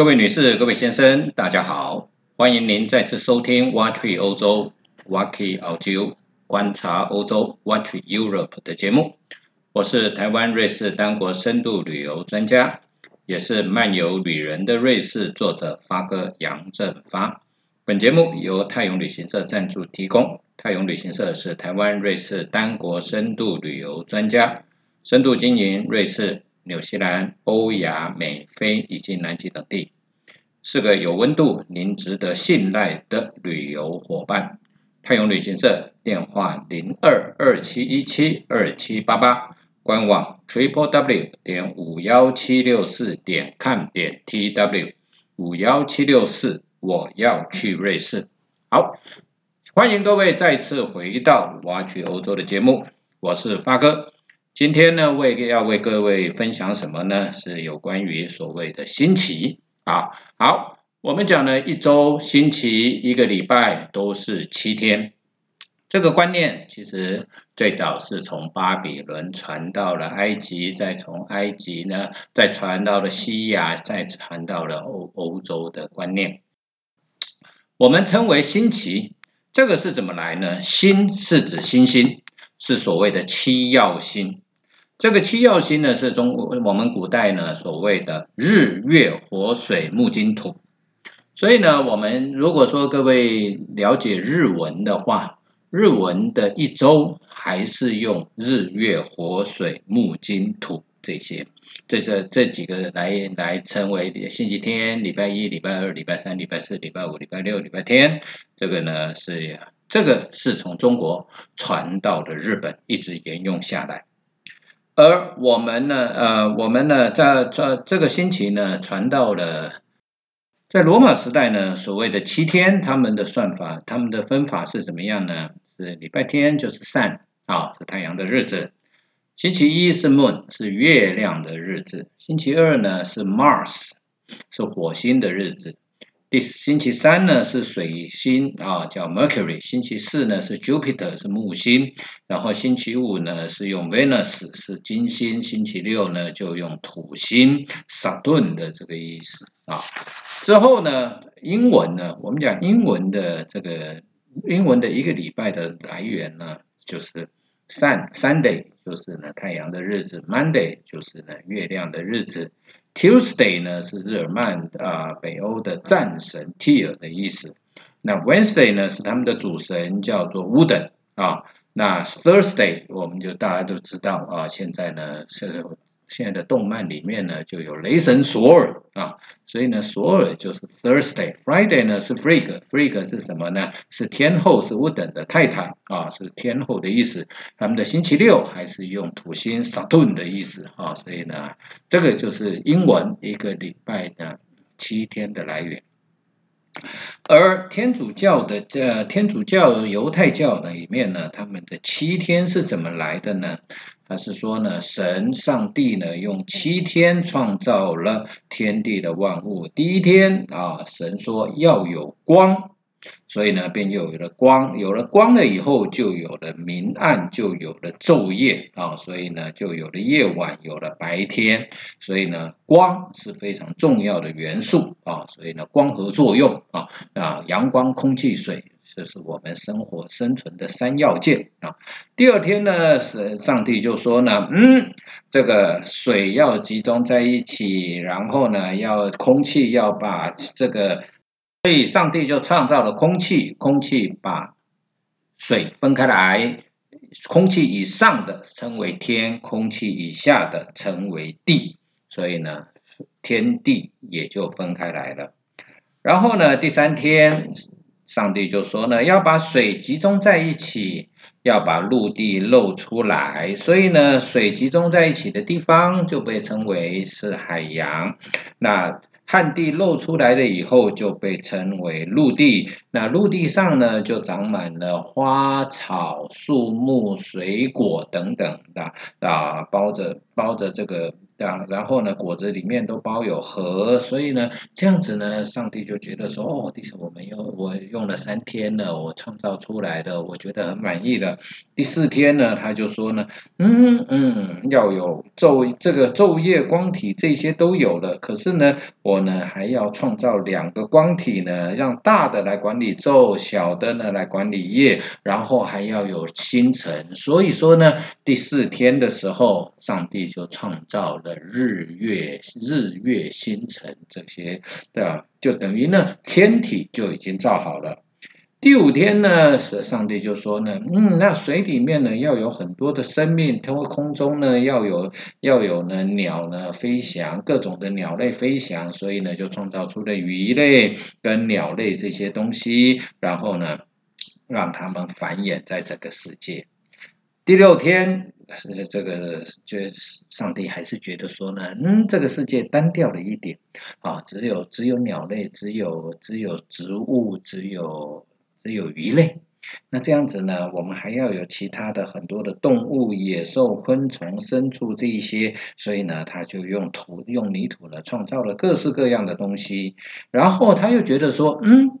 各位女士、各位先生，大家好，欢迎您再次收听 Watch 欧洲 Watch 澳洲观察欧洲 Watch Europe 的节目。我是台湾瑞士单国深度旅游专家，也是漫游旅人的瑞士作者发哥杨振发。本节目由泰永旅行社赞助提供。泰永旅行社是台湾瑞士单国深度旅游专家，深度经营瑞士。纽西兰、欧亚、美非以及南极等地，是个有温度、您值得信赖的旅游伙伴。泰永旅行社电话零二二七一七二七八八，官网 triple w 点五幺七六四点 com 点 t w 五幺七六四，我要去瑞士。好，欢迎各位再次回到挖掘欧洲的节目，我是发哥。今天呢，为要为各位分享什么呢？是有关于所谓的星期啊。好，我们讲了一周、星期、一个礼拜都是七天。这个观念其实最早是从巴比伦传到了埃及，再从埃及呢，再传到了西亚，再传到了欧欧洲的观念。我们称为星期，这个是怎么来呢？星是指星星。是所谓的七曜星，这个七曜星呢，是中国我们古代呢所谓的日月火水木金土。所以呢，我们如果说各位了解日文的话，日文的一周还是用日月火水木金土这些，这是这几个来来称为星期天，礼拜一、礼拜二、礼拜三、礼拜四、礼拜五、礼拜六、礼拜天，这个呢是。这个是从中国传到的日本，一直沿用下来。而我们呢，呃，我们呢，在这这个星期呢，传到了在罗马时代呢，所谓的七天，他们的算法，他们的分法是怎么样呢？是礼拜天就是 sun 啊，是太阳的日子；星期一是 moon，是月亮的日子；星期二呢是 mars，是火星的日子。第星期三呢是水星啊，叫 Mercury。星期四呢是 Jupiter，是木星。然后星期五呢是用 Venus，是金星。星期六呢就用土星 Saturn 的这个意思啊。之后呢，英文呢，我们讲英文的这个英文的一个礼拜的来源呢，就是 Sun Sunday，就是呢太阳的日子；Monday 就是呢月亮的日子。Tuesday 呢是日耳曼啊北欧的战神 Tyr 的意思，那 Wednesday 呢是他们的主神叫做 Wooden 啊，那 Thursday 我们就大家都知道啊，现在呢是。现在的动漫里面呢，就有雷神索尔啊，所以呢，索尔就是 Thursday，Friday 呢是 Freak，Freak 是什么呢？是天后，是乌等的泰坦啊，是天后的意思。他们的星期六还是用土星 Saturn 的意思啊，所以呢，这个就是英文一个礼拜的七天的来源。而天主教的这天主教犹太教里面呢，他们的七天是怎么来的呢？他是说呢，神上帝呢用七天创造了天地的万物。第一天啊，神说要有光，所以呢便有了光。有了光了以后，就有了明暗，就有了昼夜啊，所以呢就有了夜晚，有了白天。所以呢，光是非常重要的元素啊，所以呢光合作用啊啊，阳光、空气、水。这是我们生活生存的三要件啊。第二天呢，是上帝就说呢，嗯，这个水要集中在一起，然后呢，要空气要把这个，所以上帝就创造了空气，空气把水分开来，空气以上的称为天，空气以下的称为地，所以呢，天地也就分开来了。然后呢，第三天。上帝就说呢，要把水集中在一起，要把陆地露出来，所以呢，水集中在一起的地方就被称为是海洋。那旱地露出来了以后，就被称为陆地。那陆地上呢，就长满了花草、树木、水果等等的啊，包着包着这个啊，然后呢，果子里面都包有核，所以呢，这样子呢，上帝就觉得说，哦，第四我们用我用了三天了，我创造出来的，我觉得很满意了。第四天呢，他就说呢，嗯嗯，要有昼这个昼夜光体这些都有了，可是呢，我呢还要创造两个光体呢，让大的来管理昼，小的呢来管理夜，然后还要有星辰。所以说呢，第四天的时候，上帝就创造了。日月日月星辰这些的，就等于呢天体就已经造好了。第五天呢，是上帝就说呢，嗯，那水里面呢要有很多的生命，通过空中呢要有要有呢鸟呢飞翔，各种的鸟类飞翔，所以呢就创造出了鱼类跟鸟类这些东西，然后呢让它们繁衍在这个世界。第六天。是这个，就上帝还是觉得说呢，嗯，这个世界单调了一点，啊，只有只有鸟类，只有只有植物，只有只有鱼类，那这样子呢，我们还要有其他的很多的动物、野兽、昆虫、牲畜这一些，所以呢，他就用土用泥土呢，创造了各式各样的东西，然后他又觉得说，嗯。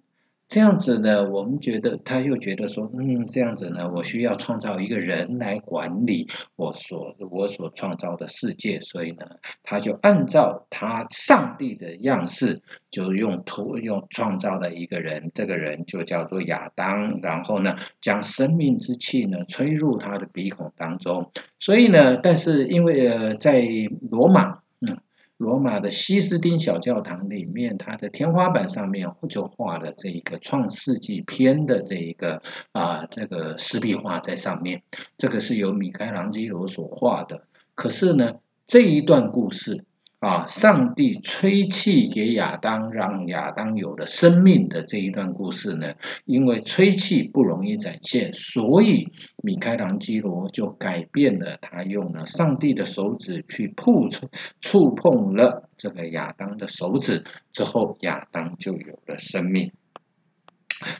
这样子呢，我们觉得他又觉得说，嗯，这样子呢，我需要创造一个人来管理我所我所创造的世界，所以呢，他就按照他上帝的样式，就用土用创造了一个人，这个人就叫做亚当，然后呢，将生命之气呢吹入他的鼻孔当中，所以呢，但是因为呃，在罗马。罗马的西斯丁小教堂里面，它的天花板上面就画了这一个《创世纪》篇的这一个啊这个石壁画在上面，这个是由米开朗基罗所画的。可是呢，这一段故事。啊！上帝吹气给亚当，让亚当有了生命的这一段故事呢？因为吹气不容易展现，所以米开朗基罗就改变了，他用了上帝的手指去触触碰了这个亚当的手指之后，亚当就有了生命。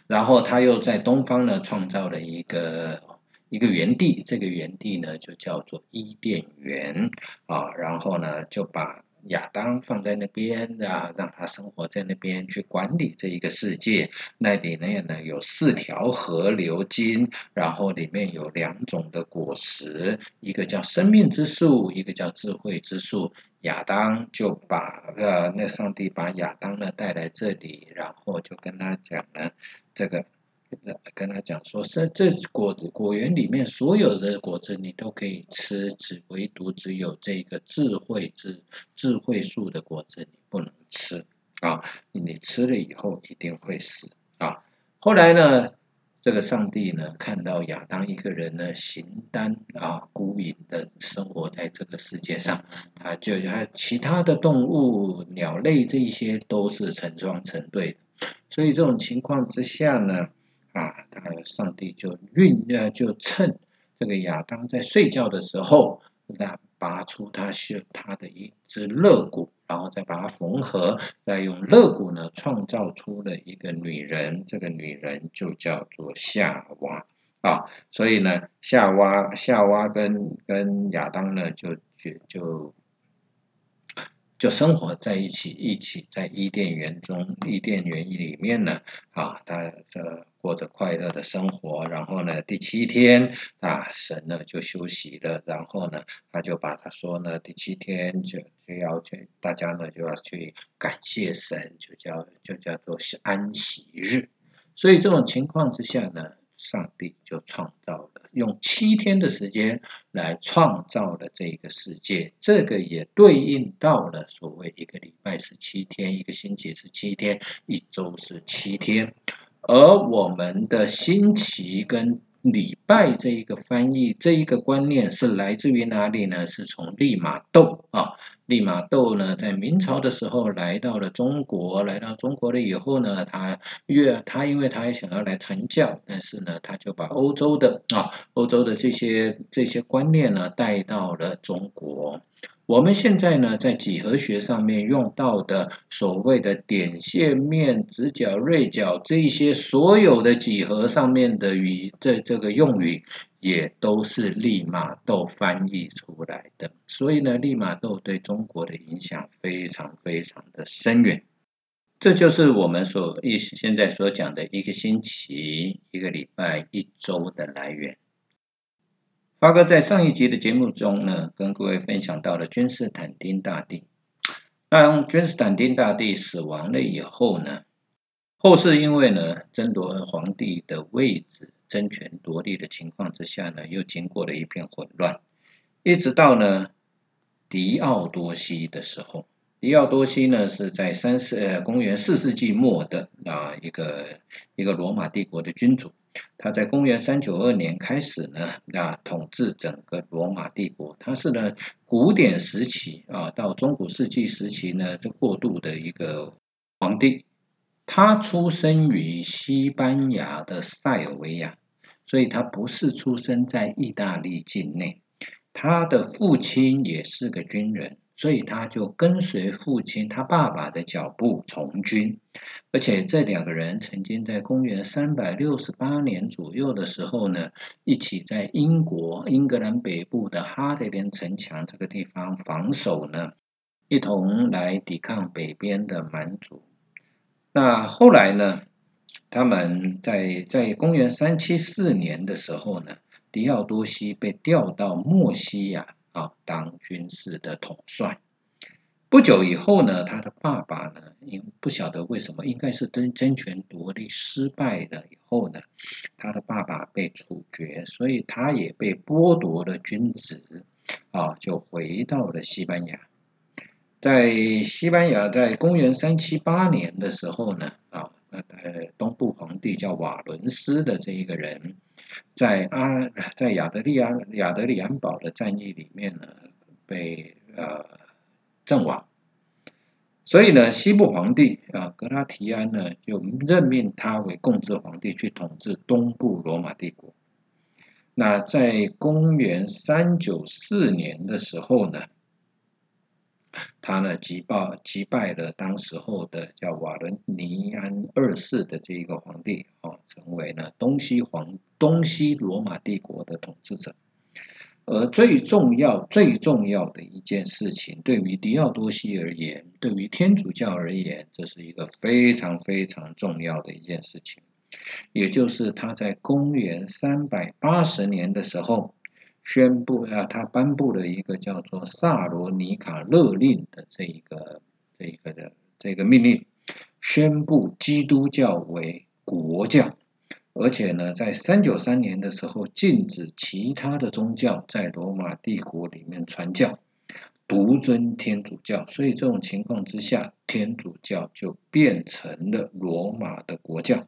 然后他又在东方呢创造了一个一个园地，这个园地呢就叫做伊甸园啊。然后呢就把亚当放在那边啊，让他生活在那边去管理这一个世界。那里面呢有四条河流经，然后里面有两种的果实，一个叫生命之树，一个叫智慧之树。亚当就把呃，那上帝把亚当呢带来这里，然后就跟他讲了这个。跟他讲说，这这果子果园里面所有的果子你都可以吃，只唯独只有这个智慧之智慧树的果子你不能吃啊！你吃了以后一定会死啊！后来呢，这个上帝呢看到亚当一个人呢形单啊孤影的生活在这个世界上，他就他其他的动物鸟类这一些都是成双成对的，所以这种情况之下呢。啊，他上帝就运呃，就趁这个亚当在睡觉的时候，那拔出他是他的一只肋骨，然后再把它缝合，再用肋骨呢创造出了一个女人，这个女人就叫做夏娃啊。所以呢，夏娃夏娃跟跟亚当呢就就就。就生活在一起，一起在伊甸园中，伊甸园里面呢，啊，他这过着快乐的生活。然后呢，第七天啊，神呢就休息了。然后呢，他就把他说呢，第七天就就要去，大家呢就要去感谢神，就叫就叫做安息日。所以这种情况之下呢。上帝就创造了，用七天的时间来创造了这个世界，这个也对应到了所谓一个礼拜是七天，一个星期是七天，一周是七天，而我们的星期跟。礼拜这一个翻译，这一个观念是来自于哪里呢？是从利玛窦啊，利玛窦呢，在明朝的时候来到了中国，来到中国了以后呢，他越他因为他也想要来传教，但是呢，他就把欧洲的啊，欧洲的这些这些观念呢带到了中国。我们现在呢，在几何学上面用到的所谓的点、线、面、直角、锐角这一些所有的几何上面的语这这个用语，也都是利玛窦翻译出来的。所以呢，利玛窦对中国的影响非常非常的深远。这就是我们所一现在所讲的一个星期、一个礼拜、一周的来源。发哥在上一集的节目中呢，跟各位分享到了君士坦丁大帝。当君士坦丁大帝死亡了以后呢，后世因为呢争夺皇帝的位置、争权夺利的情况之下呢，又经过了一片混乱，一直到呢狄奥多西的时候。狄奥多西呢是在三世呃公元四世纪末的啊一个一个罗马帝国的君主。他在公元三九二年开始呢，啊，统治整个罗马帝国。他是呢古典时期啊到中古世纪时期呢这过渡的一个皇帝。他出生于西班牙的塞尔维亚，所以他不是出生在意大利境内。他的父亲也是个军人。所以他就跟随父亲他爸爸的脚步从军，而且这两个人曾经在公元三百六十八年左右的时候呢，一起在英国英格兰北部的哈德连城墙这个地方防守呢，一同来抵抗北边的蛮族。那后来呢，他们在在公元三七四年的时候呢，狄奥多西被调到墨西亚。啊，当军事的统帅。不久以后呢，他的爸爸呢，因不晓得为什么，应该是争争权夺利失败了以后呢，他的爸爸被处决，所以他也被剥夺了军职，啊，就回到了西班牙。在西班牙，在公元三七八年的时候呢，啊，呃，东部皇帝叫瓦伦斯的这一个人。在阿在亚德利安亚德里安堡的战役里面呢，被呃阵亡，所以呢，西部皇帝啊格拉提安呢就任命他为共治皇帝，去统治东部罗马帝国。那在公元三九四年的时候呢。他呢击败击败了当时候的叫瓦伦尼安二世的这一个皇帝，哦，成为了东西皇东西罗马帝国的统治者。而最重要最重要的一件事情，对于狄奥多西而言，对于天主教而言，这是一个非常非常重要的一件事情，也就是他在公元三百八十年的时候。宣布啊，他颁布了一个叫做萨罗尼卡勒令的这一个这一个的这个命令，宣布基督教为国教，而且呢，在三九三年的时候禁止其他的宗教在罗马帝国里面传教，独尊天主教。所以这种情况之下，天主教就变成了罗马的国教，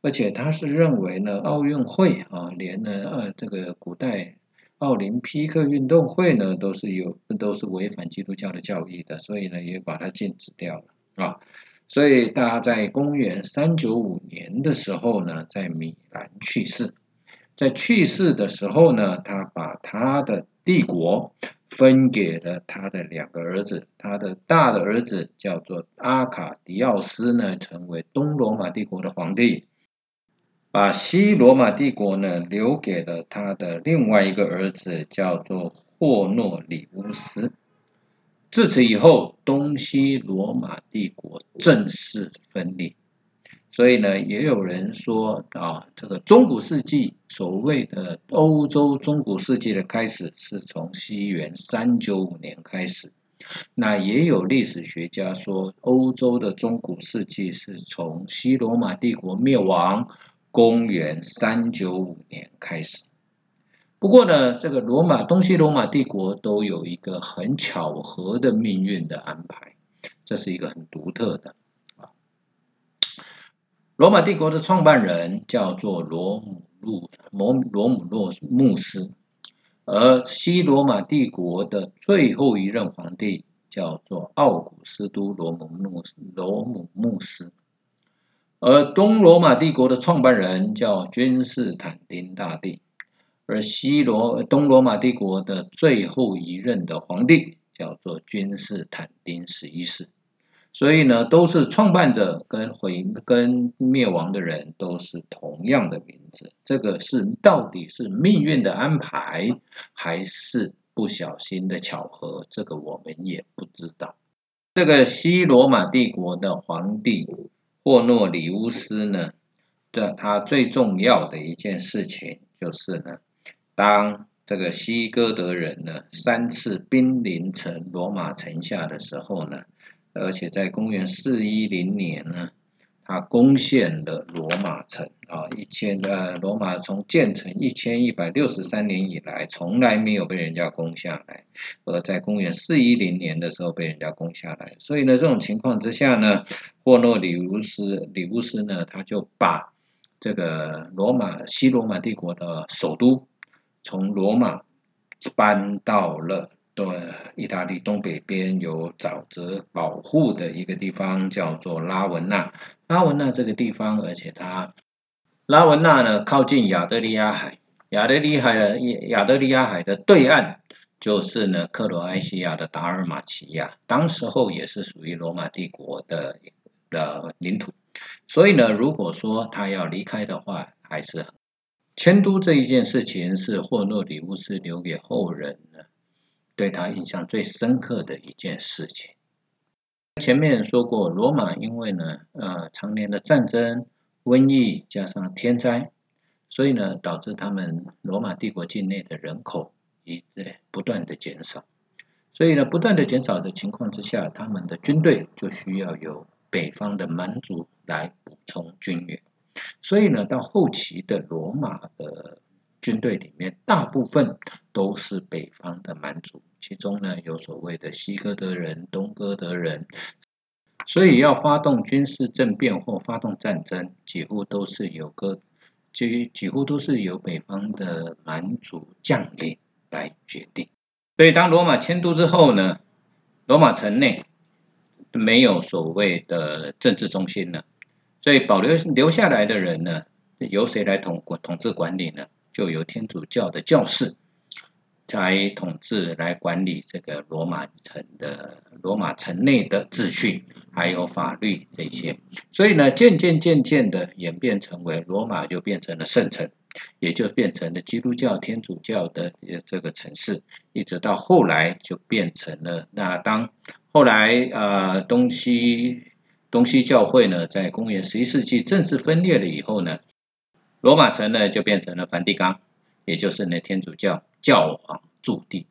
而且他是认为呢，奥运会啊，连呢呃这个古代。奥林匹克运动会呢，都是有都是违反基督教的教义的，所以呢，也把它禁止掉了啊。所以，他在公元三九五年的时候呢，在米兰去世。在去世的时候呢，他把他的帝国分给了他的两个儿子，他的大的儿子叫做阿卡迪奥斯呢，成为东罗马帝国的皇帝。把西罗马帝国呢留给了他的另外一个儿子，叫做霍诺里乌斯。自此以后，东西罗马帝国正式分裂。所以呢，也有人说啊，这个中古世纪所谓的欧洲中古世纪的开始，是从西元三九五年开始。那也有历史学家说，欧洲的中古世纪是从西罗马帝国灭亡。公元三九五年开始，不过呢，这个罗马东西罗马帝国都有一个很巧合的命运的安排，这是一个很独特的啊。罗马帝国的创办人叫做罗姆路罗罗姆洛穆斯，而西罗马帝国的最后一任皇帝叫做奥古斯都罗姆诺罗姆穆斯。而东罗马帝国的创办人叫君士坦丁大帝，而西罗东罗马帝国的最后一任的皇帝叫做君士坦丁十一世。所以呢，都是创办者跟毁跟灭亡的人都是同样的名字。这个是到底是命运的安排，还是不小心的巧合？这个我们也不知道。这个西罗马帝国的皇帝沃诺里乌斯呢，这他最重要的一件事情就是呢，当这个西哥德人呢三次兵临城罗马城下的时候呢。而且在公元四一零年呢，他攻陷了罗马城啊，一千呃，罗马从建成一千一百六十三年以来，从来没有被人家攻下来，而在公元四一零年的时候被人家攻下来，所以呢，这种情况之下呢，霍诺里乌斯里乌斯呢，他就把这个罗马西罗马帝国的首都从罗马搬到了。对，意大利东北边有沼泽保护的一个地方叫做拉文纳。拉文纳这个地方，而且它拉文纳呢靠近亚得里亚海，亚得里海的亚得里亚海的对岸就是呢克罗埃西亚的达尔马齐亚，当时候也是属于罗马帝国的的领土。所以呢，如果说他要离开的话，还是迁都这一件事情是霍诺里乌斯留给后人的。对他印象最深刻的一件事情，前面说过，罗马因为呢，呃，常年的战争、瘟疫加上天灾，所以呢，导致他们罗马帝国境内的人口一直不断的减少，所以呢，不断的减少的情况之下，他们的军队就需要由北方的蛮族来补充军援，所以呢，到后期的罗马的。军队里面大部分都是北方的蛮族，其中呢有所谓的西哥德人、东哥德人，所以要发动军事政变或发动战争，几乎都是由个几几乎都是由北方的蛮族将领来决定。所以当罗马迁都之后呢，罗马城内没有所谓的政治中心了，所以保留留下来的人呢，由谁来统管统治管理呢？就由天主教的教士来统治、来管理这个罗马城的罗马城内的秩序，还有法律这些。所以呢，渐渐渐渐的演变成为罗马就变成了圣城，也就变成了基督教、天主教的这个城市。一直到后来就变成了那当后来呃东西东西教会呢，在公元十一世纪正式分裂了以后呢。罗马城呢，就变成了梵蒂冈，也就是呢天主教教皇驻地，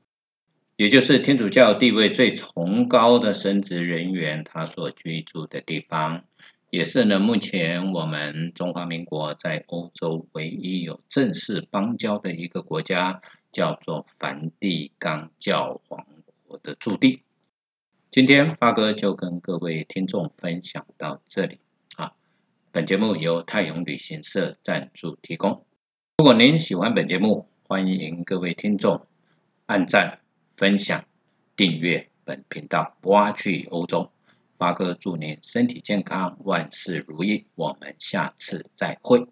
也就是天主教地位最崇高的神职人员他所居住的地方，也是呢目前我们中华民国在欧洲唯一有正式邦交的一个国家，叫做梵蒂冈教皇国的驻地。今天发哥就跟各位听众分享到这里。本节目由泰永旅行社赞助提供。如果您喜欢本节目，欢迎各位听众按赞、分享、订阅本频道。挖去欧洲，发哥祝您身体健康，万事如意。我们下次再会。